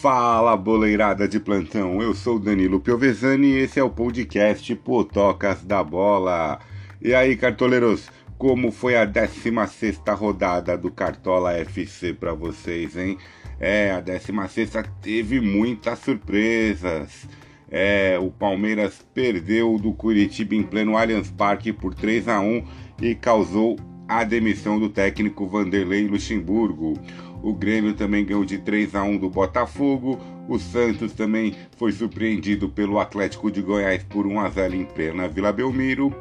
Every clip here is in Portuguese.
Fala boleirada de plantão, eu sou Danilo Piovesani e esse é o podcast Potocas da Bola. E aí, cartoleiros, como foi a 16 rodada do Cartola FC para vocês, hein? É, a 16 teve muitas surpresas. É, o Palmeiras perdeu do Curitiba em pleno Allianz Parque por 3 a 1 e causou a demissão do técnico Vanderlei Luxemburgo. O Grêmio também ganhou de 3 a 1 do Botafogo. O Santos também foi surpreendido pelo Atlético de Goiás por 1 a 0 em plena Vila Belmiro.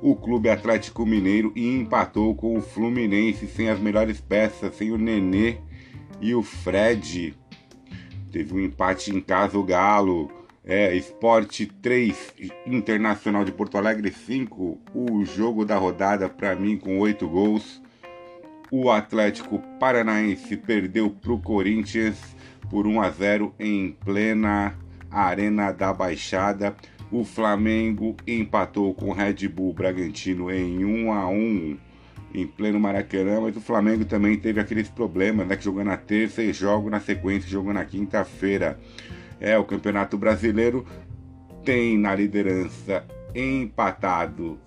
O Clube Atlético Mineiro empatou com o Fluminense sem as melhores peças, sem o Nenê e o Fred. Teve um empate em casa o Galo. É, Esporte 3, Internacional de Porto Alegre 5. O jogo da rodada para mim com 8 gols. O Atlético Paranaense perdeu para o Corinthians por 1 a 0 em plena Arena da Baixada. O Flamengo empatou com o Red Bull Bragantino em 1 a 1 em pleno Maracanã, mas o Flamengo também teve aqueles problemas, né, que jogou na terça e joga na sequência, jogou na quinta-feira. É, o Campeonato Brasileiro tem na liderança empatado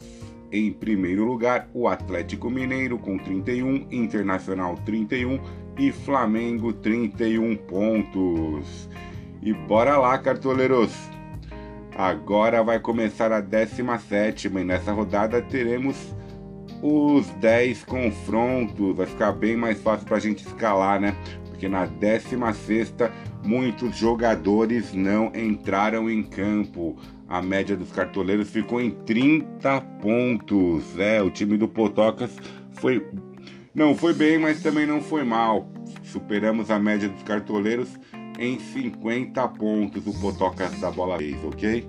em primeiro lugar, o Atlético Mineiro com 31, Internacional 31 e Flamengo 31 pontos. E bora lá, cartoleiros! Agora vai começar a 17 e nessa rodada teremos os 10 confrontos. Vai ficar bem mais fácil para a gente escalar, né? Porque na 16 muitos jogadores não entraram em campo a média dos cartoleiros ficou em 30 pontos. É, o time do Potocas foi. Não foi bem, mas também não foi mal. Superamos a média dos cartoleiros em 50 pontos. O Potocas da bola fez, ok?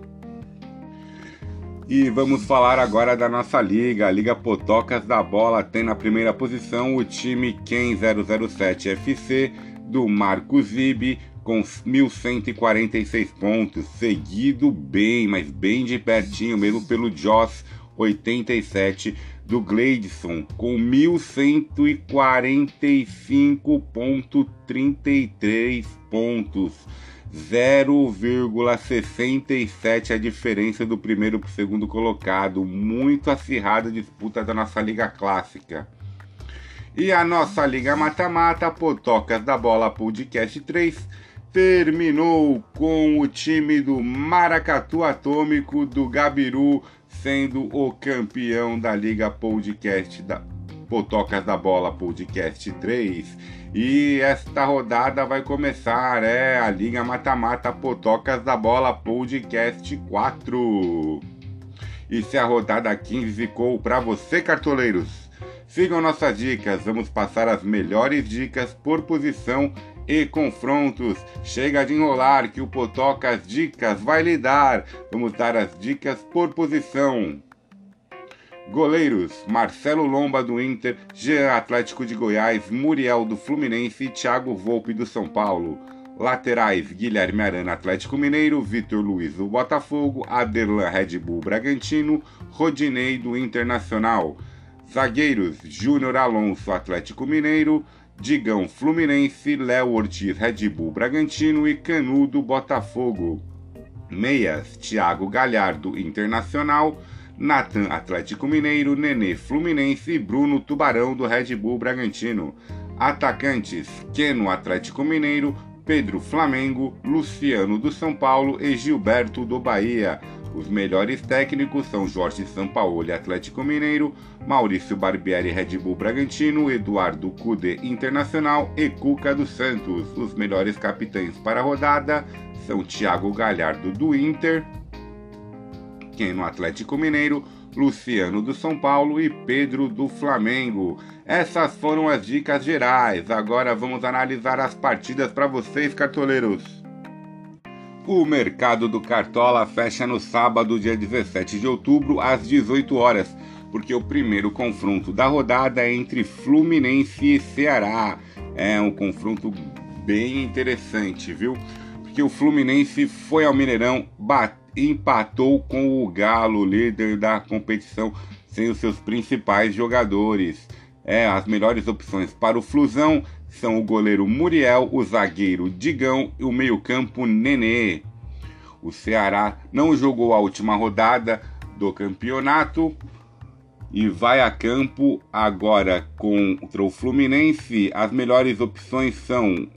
E vamos falar agora da nossa liga. A Liga Potocas da Bola tem na primeira posição o time Ken 007 FC do Marco Zibi com 1.146 pontos, seguido bem, mas bem de pertinho mesmo pelo Joss 87 do Gleidson com 1145.33 pontos. 0,67 a diferença do primeiro para o segundo colocado. Muito acirrada disputa da nossa Liga Clássica. E a nossa Liga Mata-Mata, Potocas da Bola Podcast 3, terminou com o time do Maracatu Atômico do Gabiru sendo o campeão da Liga Podcast da Potocas da Bola Podcast 3. E esta rodada vai começar, é a Liga Mata-Mata Potocas da Bola Podcast 4. E se a rodada 15 ficou para você, cartoleiros? Sigam nossas dicas, vamos passar as melhores dicas por posição e confrontos. Chega de enrolar que o Potocas Dicas vai lhe dar. Vamos dar as dicas por posição. Goleiros: Marcelo Lomba do Inter, Jean Atlético de Goiás, Muriel do Fluminense e Thiago Volpe do São Paulo. Laterais: Guilherme Arana Atlético Mineiro, Vitor Luiz do Botafogo, Aderlan Red Bull Bragantino, Rodinei do Internacional. Zagueiros: Júnior Alonso Atlético Mineiro, Digão Fluminense, Léo Ortiz Red Bull Bragantino e Canudo Botafogo. Meias, Thiago Galhardo Internacional, Natan Atlético Mineiro, Nenê Fluminense e Bruno Tubarão do Red Bull Bragantino. Atacantes, Keno Atlético Mineiro, Pedro Flamengo, Luciano do São Paulo e Gilberto do Bahia. Os melhores técnicos são Jorge Sampaoli, Atlético Mineiro, Maurício Barbieri, Red Bull Bragantino, Eduardo Cude, Internacional e Cuca dos Santos. Os melhores capitães para a rodada são Thiago Galhardo do Inter, Ken no Atlético Mineiro, Luciano do São Paulo e Pedro do Flamengo. Essas foram as dicas gerais. Agora vamos analisar as partidas para vocês, cartoleiros. O mercado do Cartola fecha no sábado, dia 17 de outubro, às 18 horas, porque o primeiro confronto da rodada é entre Fluminense e Ceará. É um confronto bem interessante, viu? Porque o Fluminense foi ao Mineirão, empatou com o Galo, líder da competição, sem os seus principais jogadores. É, as melhores opções para o Flusão são o goleiro Muriel, o zagueiro Digão e o meio-campo Nenê. O Ceará não jogou a última rodada do campeonato e vai a campo agora contra o Fluminense. As melhores opções são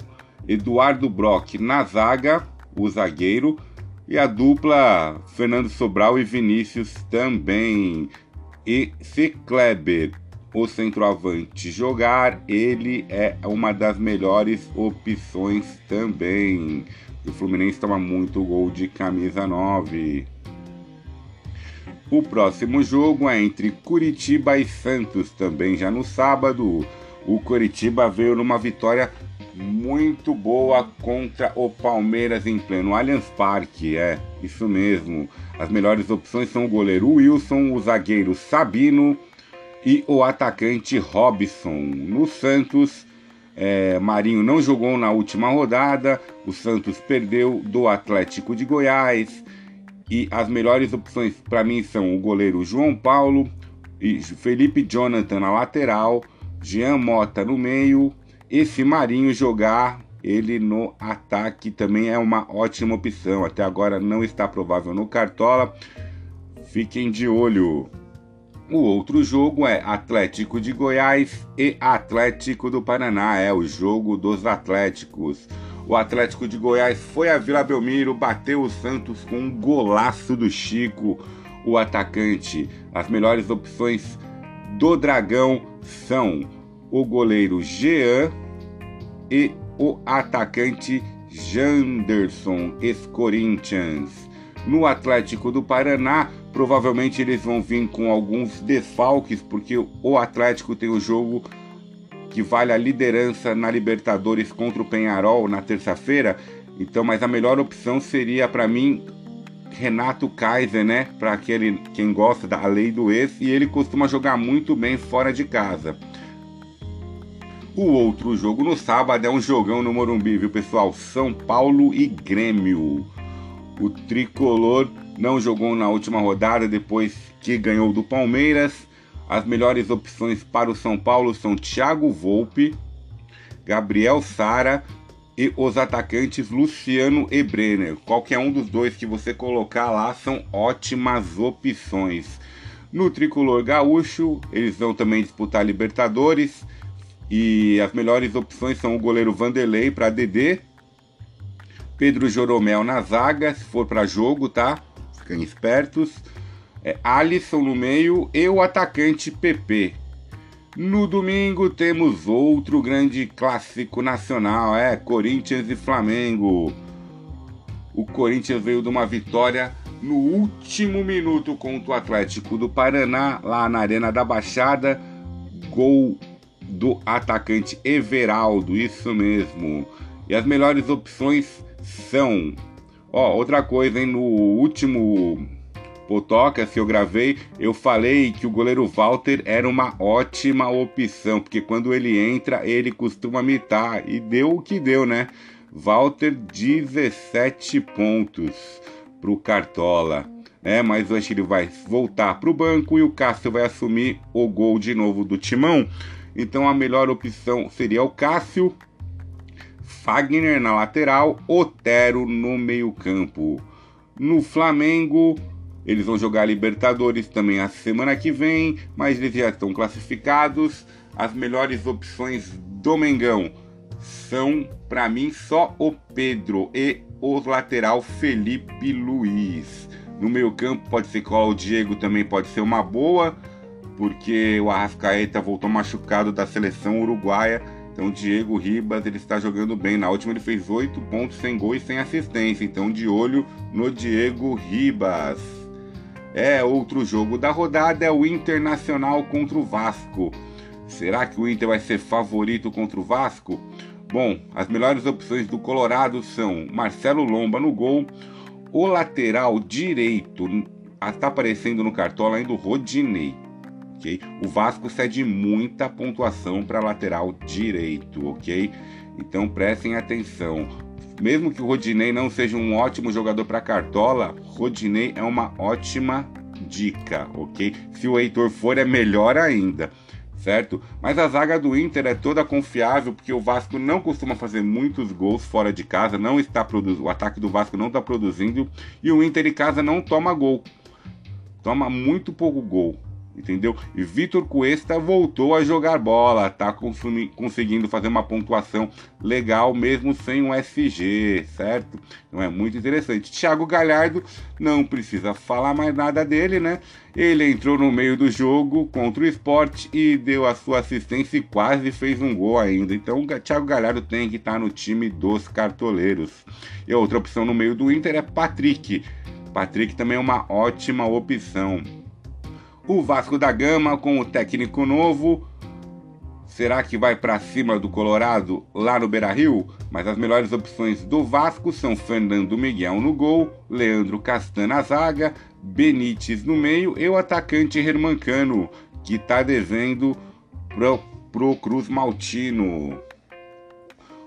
Eduardo Brock na zaga, o zagueiro, e a dupla Fernando Sobral e Vinícius também. E se Kleber, o centroavante, jogar, ele é uma das melhores opções também. O Fluminense toma muito gol de camisa 9. O próximo jogo é entre Curitiba e Santos, também já no sábado. O Curitiba veio numa vitória muito boa contra o Palmeiras em pleno Allianz Parque, é, isso mesmo. As melhores opções são o goleiro Wilson, o zagueiro Sabino e o atacante Robson. No Santos, é, Marinho não jogou na última rodada, o Santos perdeu do Atlético de Goiás. E as melhores opções para mim são o goleiro João Paulo e Felipe Jonathan na lateral, Jean Mota no meio, esse Marinho jogar ele no ataque também é uma ótima opção. Até agora não está provável no Cartola. Fiquem de olho. O outro jogo é Atlético de Goiás e Atlético do Paraná. É o jogo dos Atléticos. O Atlético de Goiás foi a Vila Belmiro, bateu o Santos com um golaço do Chico, o atacante. As melhores opções do Dragão são o goleiro Jean e o atacante Janderson, ex-Corinthians. No Atlético do Paraná, provavelmente eles vão vir com alguns desfalques, porque o Atlético tem o jogo que vale a liderança na Libertadores contra o Penharol na terça-feira. Então, mas a melhor opção seria para mim Renato Kaiser, né? Para aquele quem gosta da lei do ex e ele costuma jogar muito bem fora de casa. O outro jogo no sábado é um jogão no Morumbi, viu, pessoal? São Paulo e Grêmio. O tricolor não jogou na última rodada depois que ganhou do Palmeiras as melhores opções para o São Paulo são Thiago Volpe, Gabriel Sara e os atacantes Luciano e Brenner. Qualquer um dos dois que você colocar lá são ótimas opções. No tricolor gaúcho, eles vão também disputar Libertadores. E as melhores opções são o goleiro Vanderlei para DD, Pedro Joromel na zaga, se for para jogo, tá? Fiquem espertos é, Alisson no meio e o atacante PP. No domingo temos outro grande clássico nacional, é Corinthians e Flamengo. O Corinthians veio de uma vitória no último minuto contra o Atlético do Paraná, lá na Arena da Baixada. Gol do atacante Everaldo, isso mesmo. E as melhores opções são. Ó, outra coisa, hein? No último Potoca, que eu gravei, eu falei que o goleiro Walter era uma ótima opção, porque quando ele entra, ele costuma mitar. E deu o que deu, né? Walter, 17 pontos pro Cartola. É, mas hoje ele vai voltar pro banco e o Cássio vai assumir o gol de novo do Timão. Então a melhor opção seria o Cássio, Fagner na lateral, Otero no meio-campo. No Flamengo, eles vão jogar Libertadores também a semana que vem, mas eles já estão classificados. As melhores opções do Mengão são, para mim, só o Pedro e o lateral Felipe Luiz. No meio campo pode ser que o Diego também pode ser uma boa, porque o Arrascaeta voltou machucado da seleção uruguaia. Então, Diego Ribas ele está jogando bem. Na última ele fez 8 pontos sem gol e sem assistência. Então, de olho no Diego Ribas. É, outro jogo da rodada é o Internacional contra o Vasco. Será que o Inter vai ser favorito contra o Vasco? Bom, as melhores opções do Colorado são Marcelo Lomba no gol, o lateral direito está aparecendo no cartola ainda o Rodinei. Ok? O Vasco cede muita pontuação para lateral direito, ok? Então prestem atenção. Mesmo que o Rodinei não seja um ótimo jogador para cartola, Rodinei é uma ótima dica, ok? Se o Heitor for, é melhor ainda. certo? Mas a zaga do Inter é toda confiável porque o Vasco não costuma fazer muitos gols fora de casa, não está produzindo, o ataque do Vasco não está produzindo e o Inter em casa não toma gol. Toma muito pouco gol entendeu? E Vitor Cuesta voltou a jogar bola, tá conseguindo fazer uma pontuação legal mesmo sem um SG, certo? Então é muito interessante. Thiago Galhardo não precisa falar mais nada dele, né? Ele entrou no meio do jogo contra o esporte e deu a sua assistência e quase fez um gol ainda. Então o Thiago Galhardo tem que estar no time dos cartoleiros. E outra opção no meio do Inter é Patrick. Patrick também é uma ótima opção. O Vasco da Gama com o técnico novo. Será que vai para cima do Colorado lá no Beira-Rio? Mas as melhores opções do Vasco são Fernando Miguel no gol, Leandro Castan na zaga, Benítez no meio e o atacante Hermancano, que está devendo pro, pro Cruz Maltino.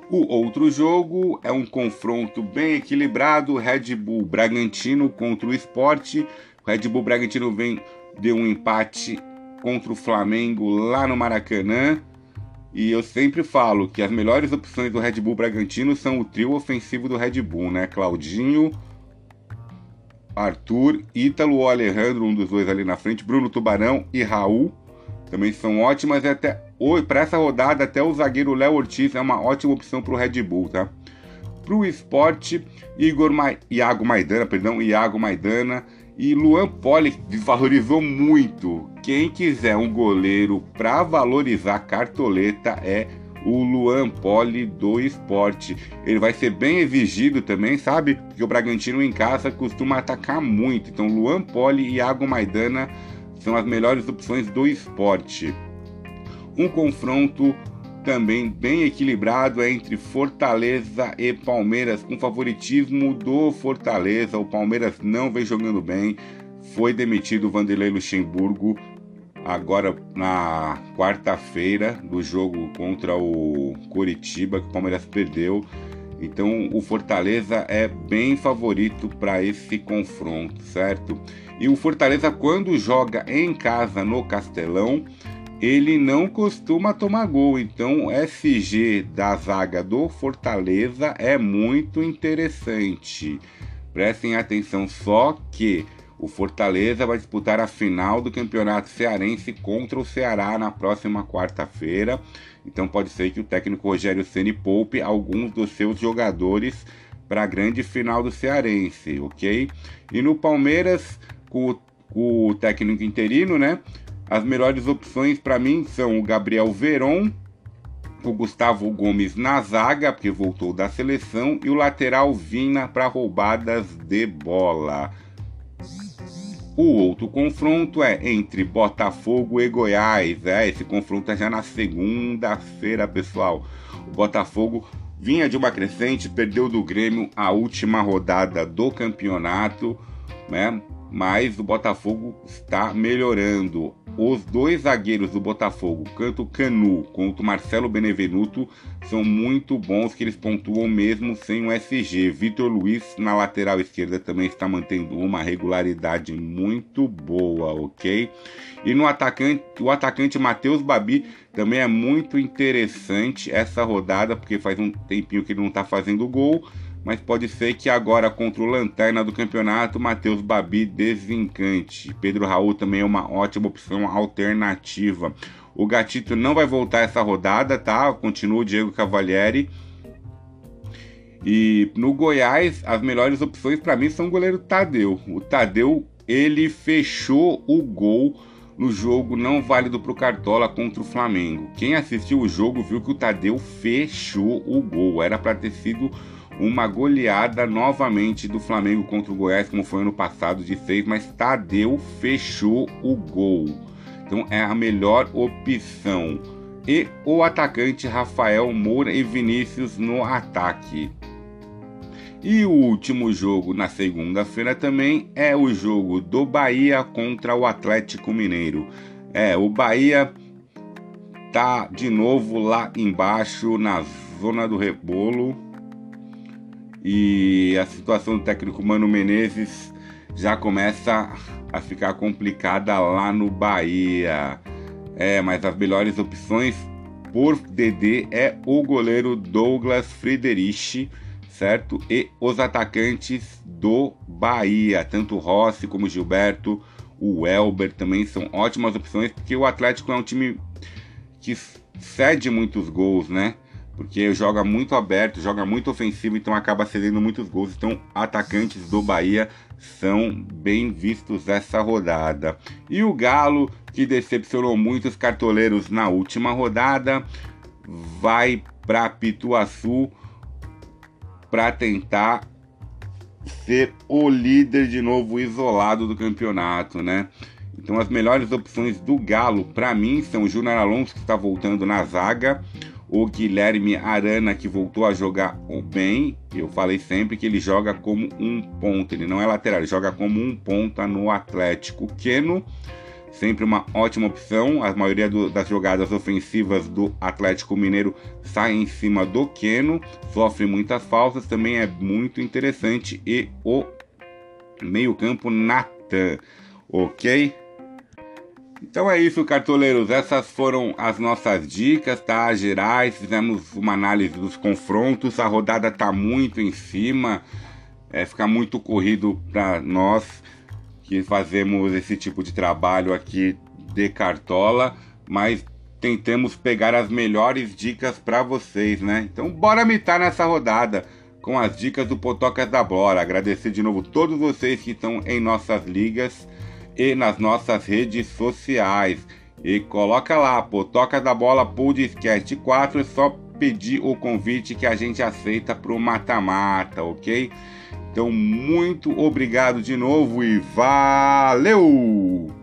O outro jogo é um confronto bem equilibrado, Red Bull Bragantino contra o Esporte. O Red Bull Bragantino vem deu um empate contra o Flamengo lá no Maracanã. E eu sempre falo que as melhores opções do Red Bull Bragantino são o trio ofensivo do Red Bull, né? Claudinho, Arthur, Ítalo ou Alejandro, um dos dois ali na frente, Bruno Tubarão e Raul. Também são ótimas e até para essa rodada até o zagueiro Léo Ortiz é uma ótima opção para o Red Bull, tá? Para o esporte, Igor Ma... Iago Maidana, perdão, Iago Maidana e Luan Poli desvalorizou muito. Quem quiser um goleiro para valorizar cartoleta é o Luan Poli do esporte. Ele vai ser bem exigido também, sabe? Porque o Bragantino em casa costuma atacar muito. Então, Luan Poli e Iago Maidana são as melhores opções do esporte. Um confronto também bem equilibrado é entre Fortaleza e Palmeiras, com favoritismo do Fortaleza. O Palmeiras não vem jogando bem. Foi demitido o Vanderlei Luxemburgo agora na quarta-feira do jogo contra o Coritiba, que o Palmeiras perdeu. Então o Fortaleza é bem favorito para esse confronto, certo? E o Fortaleza, quando joga em casa no Castelão, ele não costuma tomar gol, então o SG da zaga do Fortaleza é muito interessante. Prestem atenção só que o Fortaleza vai disputar a final do Campeonato Cearense contra o Ceará na próxima quarta-feira. Então pode ser que o técnico Rogério Ceni poupe alguns dos seus jogadores para a grande final do Cearense, ok? E no Palmeiras, com o, o técnico interino, né? As melhores opções para mim são o Gabriel Veron, o Gustavo Gomes na zaga, porque voltou da seleção, e o lateral Vina para roubadas de bola. O outro confronto é entre Botafogo e Goiás. É, esse confronto é já na segunda-feira, pessoal. O Botafogo vinha de uma crescente, perdeu do Grêmio a última rodada do campeonato, né? Mas o Botafogo está melhorando. Os dois zagueiros do Botafogo, tanto Canu quanto Marcelo Benevenuto, são muito bons que eles pontuam mesmo sem o SG. Vitor Luiz na lateral esquerda também está mantendo uma regularidade muito boa, ok? E no atacante, o atacante Matheus Babi também é muito interessante essa rodada, porque faz um tempinho que ele não está fazendo gol mas pode ser que agora contra o Lanterna do campeonato, Matheus Babi desencante. Pedro Raul também é uma ótima opção alternativa. O Gatito não vai voltar essa rodada, tá? Continua o Diego Cavalieri. E no Goiás, as melhores opções para mim são o goleiro Tadeu. O Tadeu, ele fechou o gol no jogo não válido para o Cartola contra o Flamengo. Quem assistiu o jogo viu que o Tadeu fechou o gol. Era para ter sido uma goleada novamente do Flamengo contra o Goiás, como foi ano passado de 6, mas Tadeu fechou o gol. Então é a melhor opção. E o atacante Rafael Moura e Vinícius no ataque. E o último jogo na segunda-feira também é o jogo do Bahia contra o Atlético Mineiro. É, o Bahia tá de novo lá embaixo na zona do rebolo e a situação do técnico Mano Menezes já começa a ficar complicada lá no Bahia. É, mas as melhores opções por DD é o goleiro Douglas Friedrich, certo? E os atacantes do Bahia, tanto Rossi como Gilberto, o Elber também são ótimas opções, porque o Atlético é um time que cede muitos gols, né? Porque joga muito aberto, joga muito ofensivo, então acaba cedendo muitos gols. Então, atacantes do Bahia são bem vistos essa rodada. E o Galo, que decepcionou muitos cartoleiros na última rodada, vai para Pituaçu para tentar ser o líder de novo isolado do campeonato, né? Então as melhores opções do Galo para mim são o Júnior Alonso que está voltando na zaga, o Guilherme Arana que voltou a jogar bem. Eu falei sempre que ele joga como um ponto, ele não é lateral, ele joga como um ponta no Atlético. Keno sempre uma ótima opção. A maioria do, das jogadas ofensivas do Atlético Mineiro sai em cima do Queno, sofre muitas faltas, também é muito interessante. E o meio-campo Natan, ok? Então é isso, cartoleiros. Essas foram as nossas dicas, tá? Gerais. Fizemos uma análise dos confrontos. A rodada tá muito em cima. É, fica muito corrido para nós que fazemos esse tipo de trabalho aqui de cartola, mas tentamos pegar as melhores dicas para vocês, né? Então bora mitar nessa rodada com as dicas do Potocas da Bora. Agradecer de novo todos vocês que estão em nossas ligas e nas nossas redes sociais. E coloca lá, Potoca da Bola Podcast 4, é só pedir o convite que a gente aceita pro mata-mata, ok? Então, muito obrigado de novo e valeu!